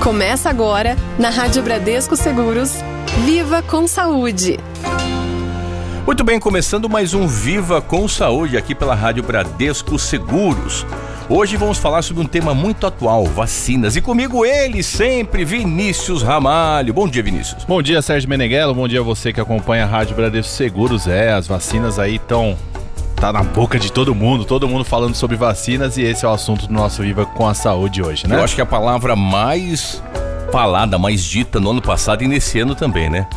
Começa agora, na Rádio Bradesco Seguros, Viva com Saúde. Muito bem, começando mais um Viva com Saúde aqui pela Rádio Bradesco Seguros. Hoje vamos falar sobre um tema muito atual, vacinas. E comigo ele sempre, Vinícius Ramalho. Bom dia, Vinícius. Bom dia, Sérgio Meneghello. Bom dia a você que acompanha a Rádio Bradesco Seguros. É, as vacinas aí estão tá na boca de todo mundo, todo mundo falando sobre vacinas e esse é o assunto do nosso Viva com a Saúde hoje, né? Eu acho que a palavra mais falada, mais dita no ano passado e nesse ano também, né?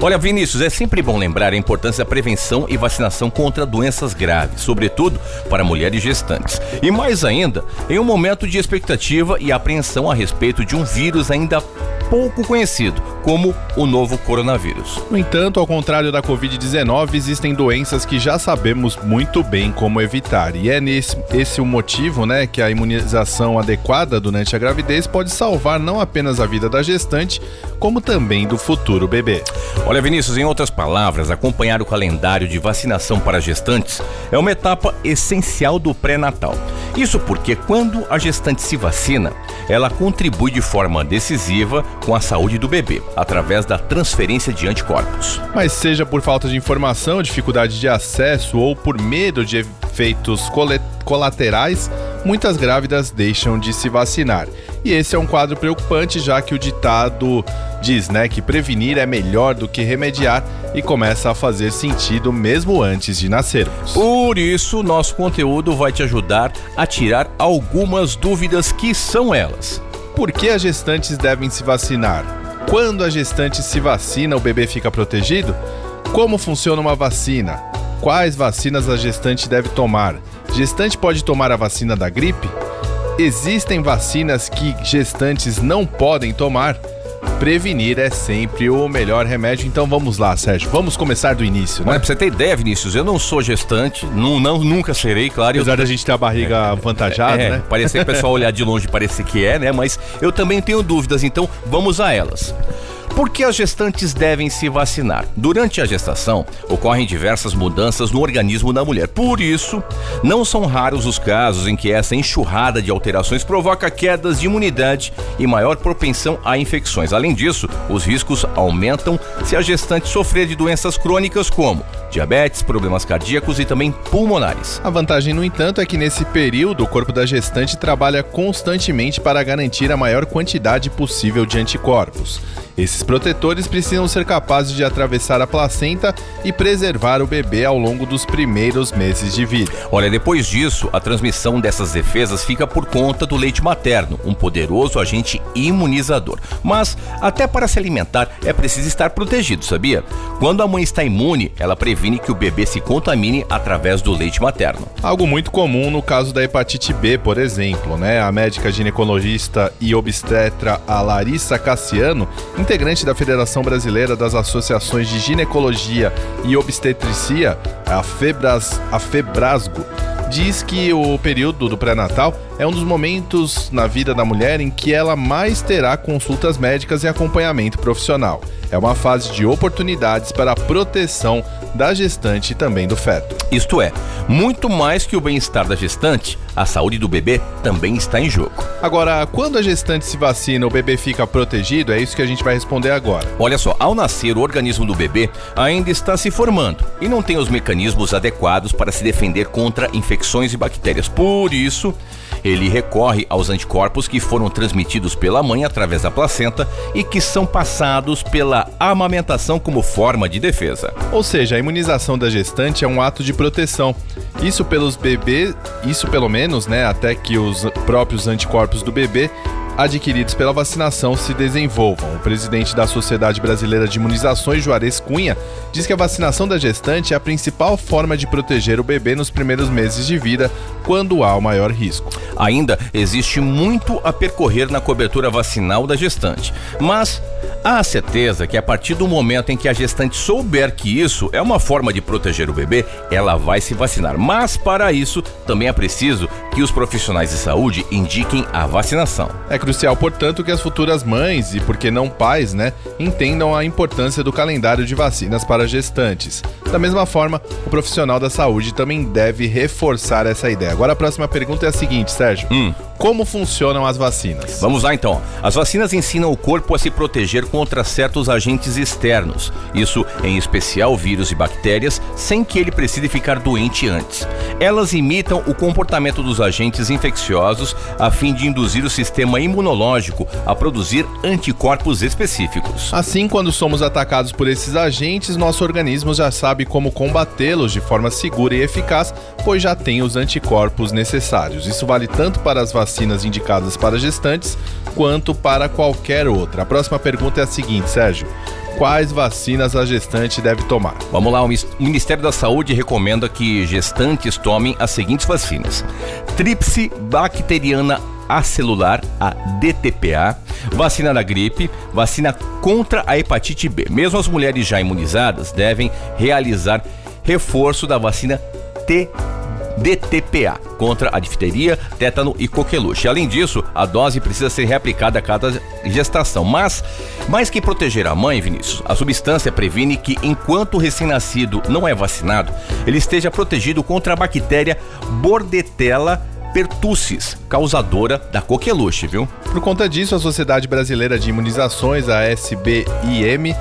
Olha, Vinícius, é sempre bom lembrar a importância da prevenção e vacinação contra doenças graves, sobretudo para mulheres gestantes. E mais ainda, em um momento de expectativa e apreensão a respeito de um vírus ainda pouco conhecido, como o novo coronavírus. No entanto, ao contrário da Covid-19, existem doenças que já sabemos muito bem como evitar. E é nesse esse o motivo, né, que a imunização adequada durante a gravidez pode salvar não apenas a vida da gestante, como também do futuro bebê. Olha, Vinícius, em outras palavras, acompanhar o calendário de vacinação para gestantes é uma etapa essencial do pré-natal. Isso porque quando a gestante se vacina, ela contribui de forma decisiva com a saúde do bebê, através da transferência de anticorpos. Mas seja por falta de informação, dificuldade de acesso ou por medo de efeitos colaterais, muitas grávidas deixam de se vacinar. E esse é um quadro preocupante, já que o ditado diz, né, que prevenir é melhor do que remediar e começa a fazer sentido mesmo antes de nascermos. Por isso, nosso conteúdo vai te ajudar a tirar algumas dúvidas que são elas. Por que as gestantes devem se vacinar? Quando a gestante se vacina, o bebê fica protegido? Como funciona uma vacina? Quais vacinas a gestante deve tomar? Gestante pode tomar a vacina da gripe? Existem vacinas que gestantes não podem tomar? Prevenir é sempre o melhor remédio. Então vamos lá, Sérgio. Vamos começar do início, né? Olha, pra você ter ideia, Vinícius, eu não sou gestante, não, não nunca serei, claro. Apesar eu... da gente ter a barriga é, avantajada, é, né? Parecer que o pessoal olhar de longe parece que é, né? Mas eu também tenho dúvidas, então vamos a elas. Por que as gestantes devem se vacinar? Durante a gestação, ocorrem diversas mudanças no organismo da mulher. Por isso, não são raros os casos em que essa enxurrada de alterações provoca quedas de imunidade e maior propensão a infecções. Além disso, os riscos aumentam se a gestante sofrer de doenças crônicas como diabetes, problemas cardíacos e também pulmonares. A vantagem, no entanto, é que nesse período o corpo da gestante trabalha constantemente para garantir a maior quantidade possível de anticorpos. Esses protetores precisam ser capazes de atravessar a placenta e preservar o bebê ao longo dos primeiros meses de vida. Olha, depois disso, a transmissão dessas defesas fica por conta do leite materno, um poderoso agente imunizador. Mas, até para se alimentar, é preciso estar protegido, sabia? Quando a mãe está imune, ela previne que o bebê se contamine através do leite materno. Algo muito comum no caso da hepatite B, por exemplo, né? A médica ginecologista e obstetra a Larissa Cassiano integrante da Federação Brasileira das Associações de Ginecologia e Obstetricia, a, Febras, a Febrasgo, diz que o período do pré-natal é um dos momentos na vida da mulher em que ela mais terá consultas médicas e acompanhamento profissional. É uma fase de oportunidades para a proteção da gestante e também do feto. Isto é, muito mais que o bem-estar da gestante, a saúde do bebê também está em jogo. Agora, quando a gestante se vacina, o bebê fica protegido? É isso que a gente vai responder agora. Olha só, ao nascer, o organismo do bebê ainda está se formando e não tem os mecanismos adequados para se defender contra infecções e bactérias. Por isso, ele recorre aos anticorpos que foram transmitidos pela mãe através da placenta e que são passados pela amamentação como forma de defesa. Ou seja, a imunização da gestante é um ato de proteção. Isso pelos bebês, isso pelo menos, né, até que os próprios anticorpos do bebê adquiridos pela vacinação se desenvolvam. O presidente da Sociedade Brasileira de Imunizações, Juarez Cunha, diz que a vacinação da gestante é a principal forma de proteger o bebê nos primeiros meses de vida, quando há o maior risco. Ainda existe muito a percorrer na cobertura vacinal da gestante, mas há certeza que a partir do momento em que a gestante souber que isso é uma forma de proteger o bebê, ela vai se vacinar. Mas para isso também é preciso que os profissionais de saúde indiquem a vacinação. É crucial, portanto, que as futuras mães e por que não pais, né, entendam a importância do calendário de vacinas para gestantes. Da mesma forma, o profissional da saúde também deve reforçar essa ideia. Agora a próxima pergunta é a seguinte, Sérgio. Hum. Como funcionam as vacinas? Vamos lá então. As vacinas ensinam o corpo a se proteger contra certos agentes externos, isso em especial vírus e bactérias, sem que ele precise ficar doente antes. Elas imitam o comportamento dos agentes infecciosos a fim de induzir o sistema imunológico a produzir anticorpos específicos. Assim, quando somos atacados por esses agentes, nosso organismo já sabe como combatê-los de forma segura e eficaz, pois já tem os anticorpos necessários. Isso vale tanto para as vacinas vacinas indicadas para gestantes quanto para qualquer outra. A próxima pergunta é a seguinte, Sérgio. Quais vacinas a gestante deve tomar? Vamos lá, o Ministério da Saúde recomenda que gestantes tomem as seguintes vacinas: Tríplice bacteriana acelular, a DTPA, vacina da gripe, vacina contra a hepatite B. Mesmo as mulheres já imunizadas devem realizar reforço da vacina T DTPA contra a difteria, tétano e coqueluche. Além disso, a dose precisa ser reaplicada a cada gestação. Mas, mais que proteger a mãe, Vinícius, a substância previne que enquanto o recém-nascido não é vacinado, ele esteja protegido contra a bactéria Bordetella pertussis, causadora da coqueluche, viu? Por conta disso, a Sociedade Brasileira de Imunizações, a SBIM,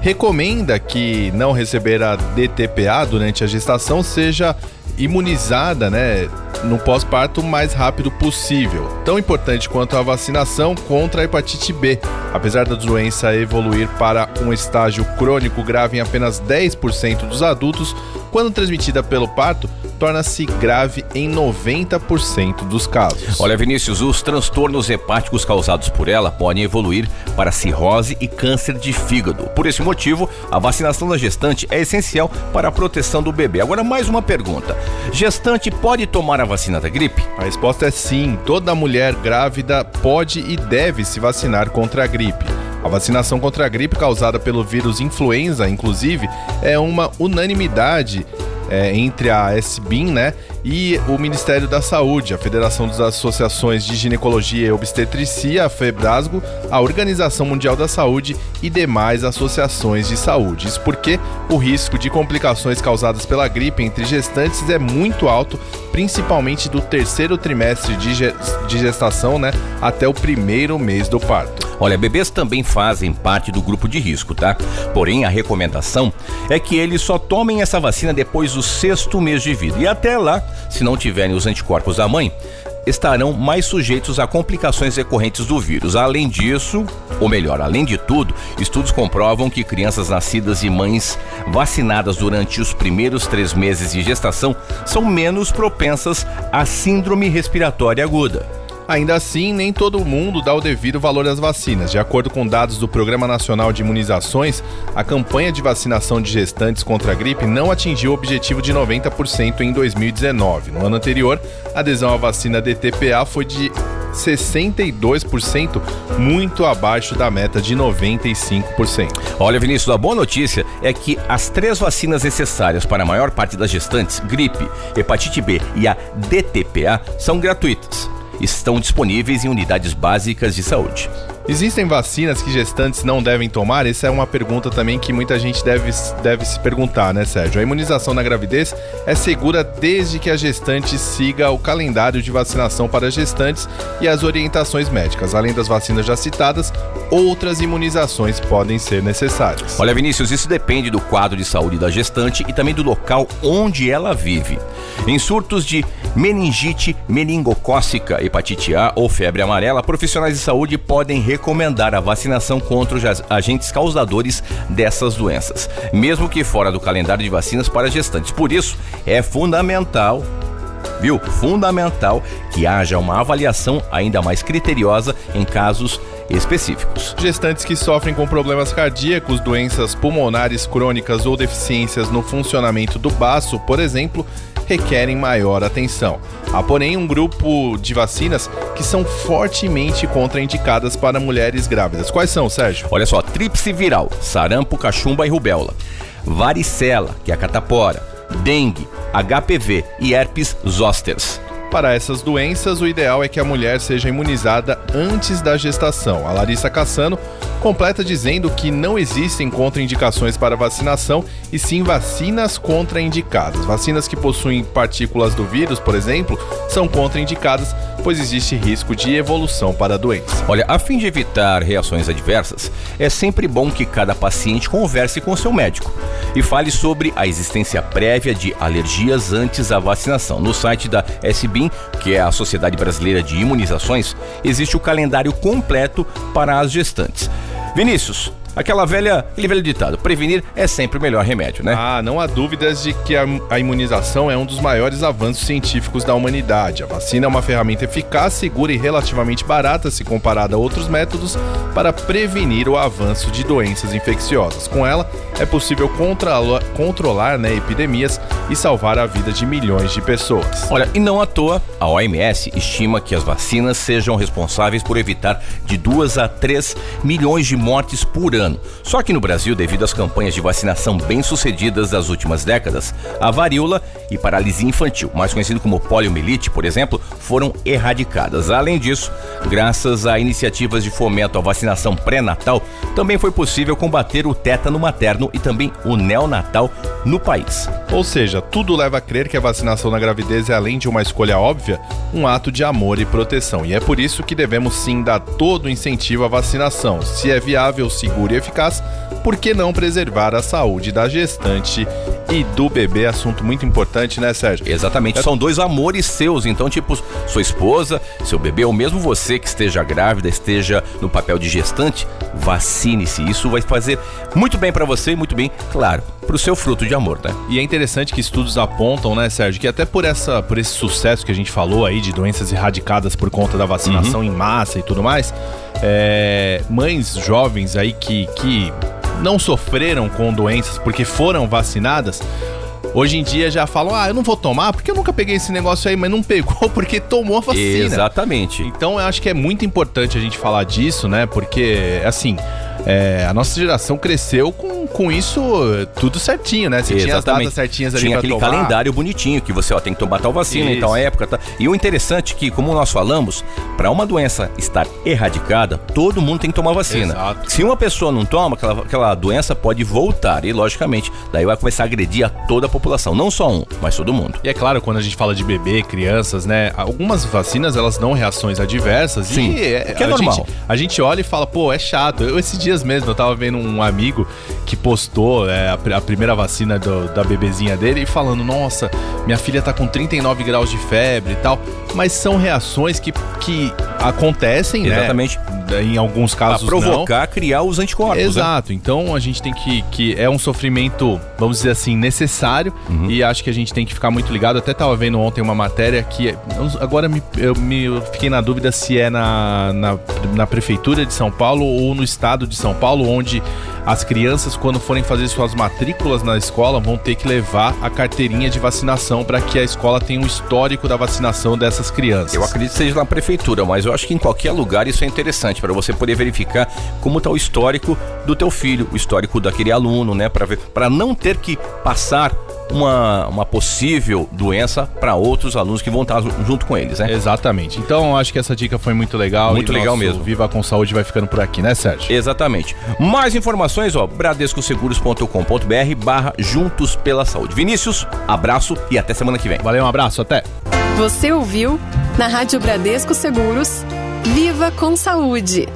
recomenda que não receber a DTPA durante a gestação seja imunizada, né, no pós-parto o mais rápido possível. Tão importante quanto a vacinação contra a hepatite B. Apesar da doença evoluir para um estágio crônico grave em apenas 10% dos adultos, quando transmitida pelo parto, torna-se grave em 90% dos casos. Olha, Vinícius, os transtornos hepáticos causados por ela podem evoluir para cirrose e câncer de fígado. Por esse motivo, a vacinação da gestante é essencial para a proteção do bebê. Agora, mais uma pergunta: gestante pode tomar a vacina da gripe? A resposta é sim. Toda mulher grávida pode e deve se vacinar contra a gripe. A vacinação contra a gripe causada pelo vírus influenza, inclusive, é uma unanimidade é, entre a SBIM né, e o Ministério da Saúde, a Federação das Associações de Ginecologia e Obstetricia, a FEBRASGO, a Organização Mundial da Saúde e demais associações de saúde. Isso porque o risco de complicações causadas pela gripe entre gestantes é muito alto, principalmente do terceiro trimestre de gestação né, até o primeiro mês do parto. Olha, bebês também fazem parte do grupo de risco, tá? Porém, a recomendação é que eles só tomem essa vacina depois do sexto mês de vida. E até lá, se não tiverem os anticorpos da mãe, estarão mais sujeitos a complicações decorrentes do vírus. Além disso, ou melhor, além de tudo, estudos comprovam que crianças nascidas e mães vacinadas durante os primeiros três meses de gestação são menos propensas à síndrome respiratória aguda. Ainda assim, nem todo mundo dá o devido valor às vacinas. De acordo com dados do Programa Nacional de Imunizações, a campanha de vacinação de gestantes contra a gripe não atingiu o objetivo de 90% em 2019. No ano anterior, a adesão à vacina DTPA foi de 62%, muito abaixo da meta de 95%. Olha, Vinícius, a boa notícia é que as três vacinas necessárias para a maior parte das gestantes, gripe, hepatite B e a DTPA, são gratuitas estão disponíveis em unidades básicas de saúde. Existem vacinas que gestantes não devem tomar? Essa é uma pergunta também que muita gente deve, deve se perguntar, né, Sérgio? A imunização na gravidez é segura desde que a gestante siga o calendário de vacinação para gestantes e as orientações médicas. Além das vacinas já citadas, outras imunizações podem ser necessárias. Olha, Vinícius, isso depende do quadro de saúde da gestante e também do local onde ela vive. Em surtos de meningite meningocócica, hepatite A ou febre amarela, profissionais de saúde podem recomendar a vacinação contra os agentes causadores dessas doenças, mesmo que fora do calendário de vacinas para gestantes. Por isso, é fundamental viu? Fundamental que haja uma avaliação ainda mais criteriosa em casos específicos. Gestantes que sofrem com problemas cardíacos, doenças pulmonares crônicas ou deficiências no funcionamento do baço, por exemplo, requerem maior atenção. Há, porém, um grupo de vacinas que são fortemente contraindicadas para mulheres grávidas. Quais são, Sérgio? Olha só: tríplice viral, sarampo, cachumba e rubéola, varicela, que é a catapora, dengue, HPV e herpes zosters. Para essas doenças, o ideal é que a mulher seja imunizada antes da gestação. A Larissa Cassano completa dizendo que não existem contraindicações para vacinação e sim vacinas contraindicadas. Vacinas que possuem partículas do vírus, por exemplo, são contraindicadas, pois existe risco de evolução para a doença. Olha, a fim de evitar reações adversas, é sempre bom que cada paciente converse com seu médico e fale sobre a existência prévia de alergias antes da vacinação. No site da SBIM, que é a Sociedade Brasileira de Imunizações, existe o calendário completo para as gestantes. Vinícius, Aquela velha, aquele velho ditado, prevenir é sempre o melhor remédio, né? Ah, não há dúvidas de que a, imunização é um dos maiores avanços científicos da humanidade. A vacina é uma ferramenta eficaz, segura e relativamente barata se comparada a outros métodos para prevenir o avanço de doenças infecciosas. Com ela, é possível controlar, controlar né, epidemias e salvar a vida de milhões de pessoas. Olha, e não à toa, a OMS estima que as vacinas sejam responsáveis por evitar de 2 a 3 milhões de mortes por ano. Só que no Brasil, devido às campanhas de vacinação bem-sucedidas das últimas décadas, a varíola e paralisia infantil, mais conhecido como poliomielite, por exemplo, foram erradicadas. Além disso, graças a iniciativas de fomento à vacinação pré-natal, também foi possível combater o tétano materno e também o neonatal no país. Ou seja, tudo leva a crer que a vacinação na gravidez é, além de uma escolha óbvia, um ato de amor e proteção. E é por isso que devemos sim dar todo o incentivo à vacinação. Se é viável, seguro e eficaz, por que não preservar a saúde da gestante e do bebê? Assunto muito importante, né, Sérgio? Exatamente, é... são dois amores seus. Então, tipo, sua esposa, seu bebê, ou mesmo você que esteja grávida, esteja no papel de gestante, vacine-se. Isso vai fazer muito bem para você e muito bem, claro, para o seu fruto de amor, né? E é interessante que estudos apontam, né, Sérgio, que até por essa, por esse sucesso que a gente falou aí de doenças erradicadas por conta da vacinação uhum. em massa e tudo mais, é, mães jovens aí que, que não sofreram com doenças porque foram vacinadas, Hoje em dia já falam, ah, eu não vou tomar porque eu nunca peguei esse negócio aí, mas não pegou porque tomou a vacina. Exatamente. Então eu acho que é muito importante a gente falar disso, né? Porque, assim, é, a nossa geração cresceu com, com isso tudo certinho, né? Você Exatamente. tinha as datas certinhas ali Tinha aquele tomar. calendário bonitinho que você ó, tem que tomar tal vacina isso. em tal época. Tá? E o interessante é que, como nós falamos, para uma doença estar erradicada, todo mundo tem que tomar vacina. Exato. Se uma pessoa não toma, aquela, aquela doença pode voltar e, logicamente, daí vai começar a agredir a toda a população. Não só um, mas todo mundo. E é claro, quando a gente fala de bebê, crianças, né? Algumas vacinas, elas dão reações adversas. Sim, e é, que é normal. Gente, a gente olha e fala, pô, é chato. Eu, esses dias mesmo, eu tava vendo um amigo que postou é, a, a, primeira vacina do, da bebezinha dele e falando: Nossa, minha filha tá com 39 graus de febre e tal. Mas são reações que, que acontecem, né? Exatamente. né? Em alguns casos. Pra provocar, não. criar os anticorpos. Né? Exato. Né? Então a gente tem que. que É um sofrimento, vamos dizer assim, necessário. Uhum. E acho que a gente tem que ficar muito ligado. Até tava vendo ontem uma matéria que. Agora me, eu me eu fiquei na dúvida se é na, na, na Prefeitura de São Paulo ou no estado de São Paulo, onde as crianças, quando forem fazer suas matrículas na escola, vão ter que levar a carteirinha de vacinação para que a escola tenha um histórico da vacinação dessas crianças. Eu acredito que seja na prefeitura, mas eu acho que em qualquer lugar isso é interessante para você poder verificar como está o histórico do teu filho, o histórico daquele aluno, né, para ver, para não ter que passar uma, uma possível doença para outros alunos que vão estar junto com eles, né? Exatamente. Então, acho que essa dica foi muito legal. Muito legal mesmo. Viva com Saúde vai ficando por aqui, né, Sérgio? Exatamente. Mais informações, ó, bradescoseguros.com.br barra Juntos pela Saúde. Vinícius, abraço e até semana que vem. Valeu, um abraço, até. Você ouviu na Rádio Bradesco Seguros, Viva com Saúde.